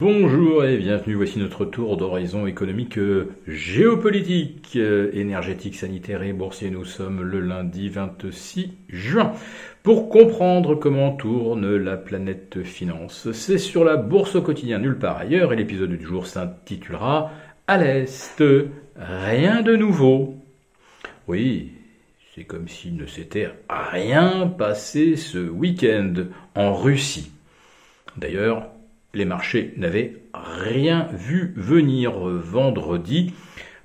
Bonjour et bienvenue, voici notre tour d'horizon économique, géopolitique, euh, énergétique, sanitaire et boursier. Nous sommes le lundi 26 juin. Pour comprendre comment tourne la planète finance, c'est sur la bourse au quotidien nulle part ailleurs et l'épisode du jour s'intitulera À l'Est, rien de nouveau. Oui, c'est comme s'il ne s'était rien passé ce week-end en Russie. D'ailleurs, les marchés n'avaient rien vu venir vendredi.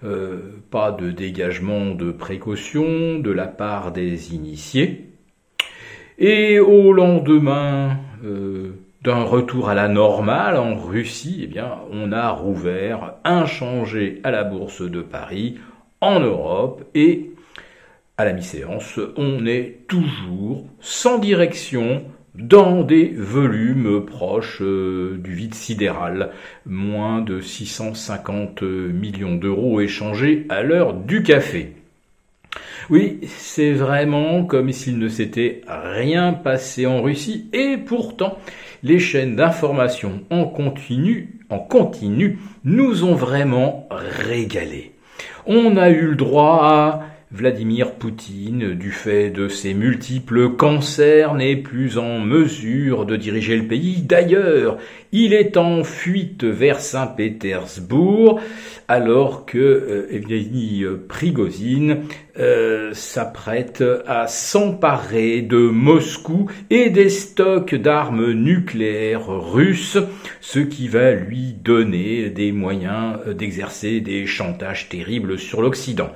Euh, pas de dégagement de précaution de la part des initiés. Et au lendemain euh, d'un retour à la normale en Russie, eh bien, on a rouvert inchangé à la bourse de Paris, en Europe, et à la mi-séance, on est toujours sans direction, dans des volumes proches euh, du vide sidéral, moins de 650 millions d'euros échangés à l'heure du café. Oui, c'est vraiment comme s'il ne s'était rien passé en Russie, et pourtant, les chaînes d'information en continu, en continu, nous ont vraiment régalé. On a eu le droit à Vladimir Poutine, du fait de ses multiples cancers, n'est plus en mesure de diriger le pays. D'ailleurs, il est en fuite vers Saint-Pétersbourg, alors que euh, Evgeny Prigozhin euh, s'apprête à s'emparer de Moscou et des stocks d'armes nucléaires russes, ce qui va lui donner des moyens d'exercer des chantages terribles sur l'Occident.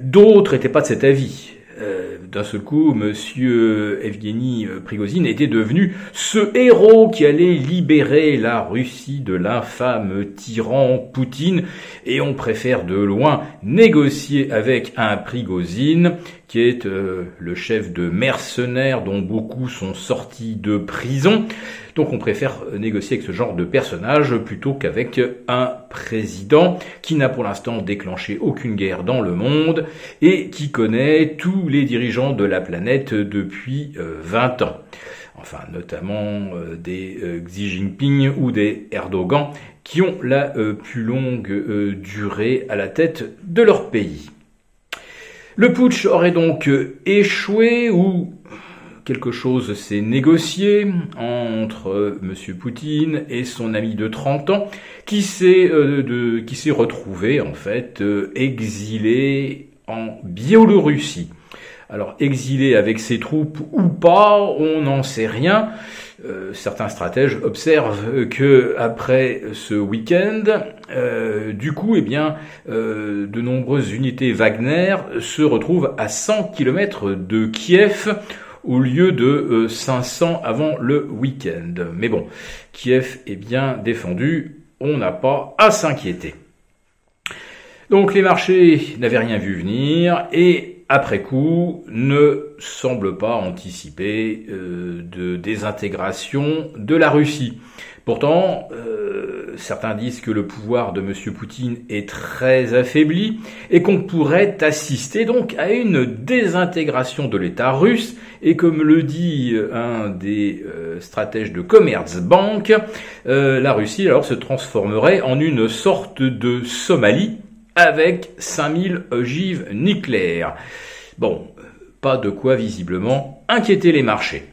D'autres n'étaient pas de cet avis. Euh, d'un seul coup, Monsieur Evgeny Prigozhin était devenu ce héros qui allait libérer la Russie de l'infâme tyran Poutine, et on préfère de loin négocier avec un Prigozhin qui est euh, le chef de mercenaires dont beaucoup sont sortis de prison. Donc on préfère négocier avec ce genre de personnage plutôt qu'avec un président qui n'a pour l'instant déclenché aucune guerre dans le monde et qui connaît tous les dirigeants de la planète depuis 20 euh, ans. Enfin, notamment euh, des Xi Jinping ou des Erdogan qui ont la plus longue durée à la tête de leur pays. Le putsch aurait donc échoué ou quelque chose s'est négocié entre M. Poutine et son ami de 30 ans qui s'est euh, qui s'est retrouvé en fait euh, exilé en Biélorussie. Alors exilé avec ses troupes ou pas, on n'en sait rien. Euh, certains stratèges observent que après ce week-end, euh, du coup, eh bien, euh, de nombreuses unités Wagner se retrouvent à 100 km de Kiev au lieu de 500 avant le week-end. Mais bon, Kiev est bien défendu, on n'a pas à s'inquiéter. Donc les marchés n'avaient rien vu venir et après coup, ne semble pas anticiper euh, de désintégration de la Russie. Pourtant, euh, certains disent que le pouvoir de M. Poutine est très affaibli et qu'on pourrait assister donc à une désintégration de l'État russe et comme le dit un des euh, stratèges de Commerzbank, la Russie alors se transformerait en une sorte de Somalie avec 5000 ogives nucléaires. Bon, pas de quoi visiblement inquiéter les marchés.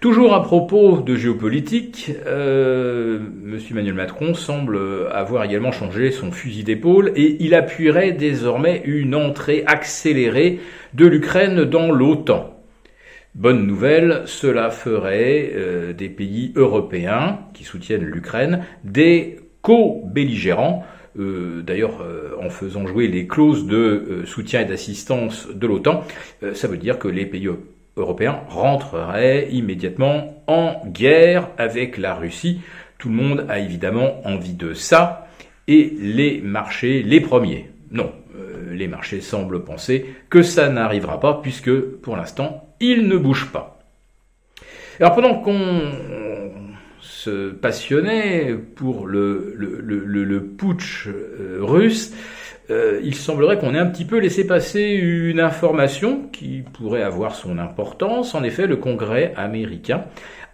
Toujours à propos de géopolitique, euh, M. Emmanuel Macron semble avoir également changé son fusil d'épaule et il appuierait désormais une entrée accélérée de l'Ukraine dans l'OTAN. Bonne nouvelle, cela ferait euh, des pays européens qui soutiennent l'Ukraine des co-belligérants euh, d'ailleurs en faisant jouer les clauses de soutien et d'assistance de l'OTAN, ça veut dire que les pays européens rentreraient immédiatement en guerre avec la Russie. Tout le monde a évidemment envie de ça, et les marchés les premiers. Non, les marchés semblent penser que ça n'arrivera pas, puisque pour l'instant, ils ne bougent pas. Alors pendant qu'on passionnait pour le, le, putsch euh, russe, euh, il semblerait qu'on ait un petit peu laissé passer une information qui pourrait avoir son importance. En effet, le Congrès américain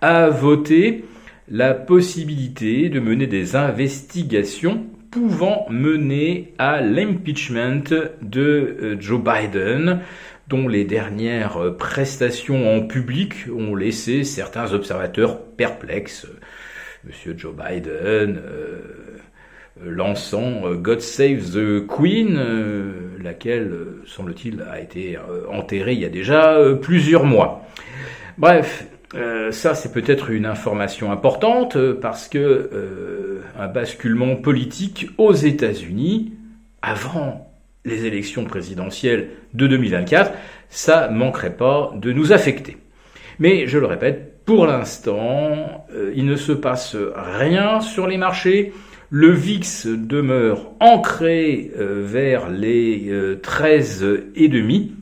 a voté la possibilité de mener des investigations pouvant mener à l'impeachment de euh, Joe Biden, dont les dernières prestations en public ont laissé certains observateurs perplexes. Monsieur Joe Biden euh, lançant euh, God Save the Queen, laquelle, semble-t-il, a été enterrée il y a déjà plusieurs mois. Bref, euh, ça, c'est peut-être une information importante euh, parce que euh, un basculement politique aux États-Unis avant les élections présidentielles de 2024, ça manquerait pas de nous affecter. Mais je le répète, pour l'instant, il ne se passe rien sur les marchés. Le VIX demeure ancré vers les 13 et demi.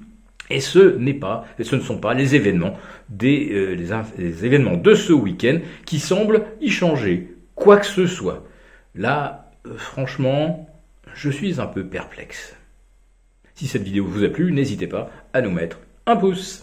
Et ce n'est pas, et ce ne sont pas les événements des euh, événements de ce week-end qui semblent y changer quoi que ce soit. Là, euh, franchement, je suis un peu perplexe. Si cette vidéo vous a plu, n'hésitez pas à nous mettre un pouce.